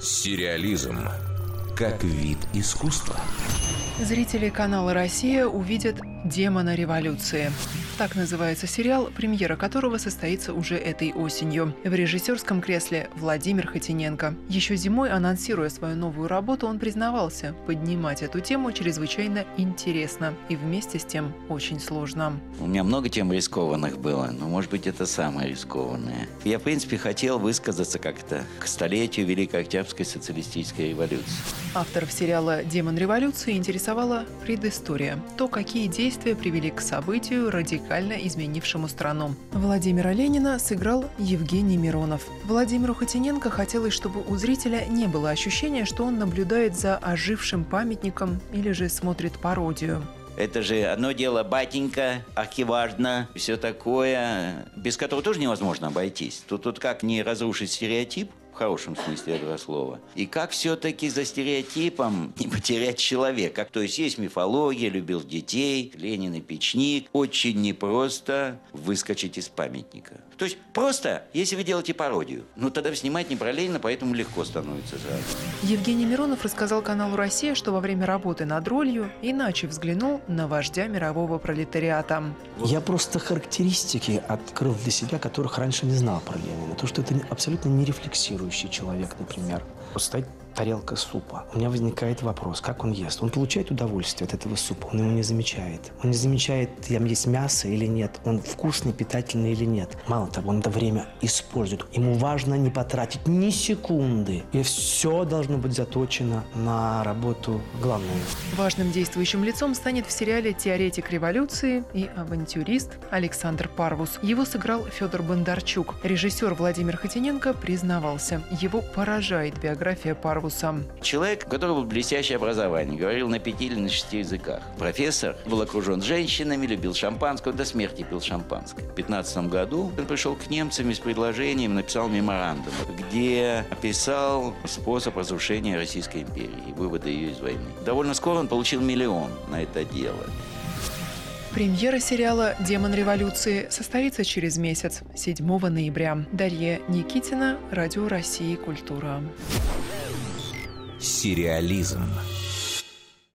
Сериализм как вид искусства. Зрители канала «Россия» увидят «Демона революции». Так называется сериал, премьера которого состоится уже этой осенью. В режиссерском кресле Владимир Хотиненко. Еще зимой, анонсируя свою новую работу, он признавался, поднимать эту тему чрезвычайно интересно и вместе с тем очень сложно. У меня много тем рискованных было, но, может быть, это самое рискованное. Я, в принципе, хотел высказаться как-то к столетию Великой Октябрьской социалистической революции. Авторов сериала «Демон революции» интересовала предыстория. То, какие действия привели к событию, радикально изменившему страну. Владимира Ленина сыграл Евгений Миронов. Владимиру Хотиненко хотелось, чтобы у зрителя не было ощущения, что он наблюдает за ожившим памятником или же смотрит пародию. Это же одно дело батенька, архиважно, все такое, без которого тоже невозможно обойтись. Тут, тут как не разрушить стереотип, в хорошем смысле этого слова. И как все-таки за стереотипом не потерять человека. То есть есть мифология, любил детей, Ленин и печник. Очень непросто выскочить из памятника. То есть просто, если вы делаете пародию, ну тогда снимать не про Ленина, поэтому легко становится сразу. Евгений Миронов рассказал каналу «Россия», что во время работы над ролью иначе взглянул на вождя мирового пролетариата. Я просто характеристики открыл для себя, которых раньше не знал про Ленина. То, что это абсолютно не рефлексирующий человек, например. Стоит тарелка супа. У меня возникает вопрос, как он ест? Он получает удовольствие от этого супа, он его не замечает. Он не замечает, там есть мясо или нет, он вкусный, питательный или нет. Мало того, он это время использует. Ему важно не потратить ни секунды. И все должно быть заточено на работу главную. Важным действующим лицом станет в сериале «Теоретик революции» и авантюрист Александр Парвус. Его сыграл Федор Бондарчук. Режиссер Владимир Хотиненко признавался, его поражает биография Парвуса. Человек, у которого было блестящее образование, говорил на пяти или на шести языках. Профессор был окружен женщинами, любил шампанское, до смерти пил шампанское. В 15 году он пришел к немцам с предложением, написал меморандум, где описал способ разрушения Российской империи и вывода ее из войны. Довольно скоро он получил миллион на это дело. Премьера сериала «Демон революции» состоится через месяц, 7 ноября. Дарья Никитина, Радио России «Культура». Сериализм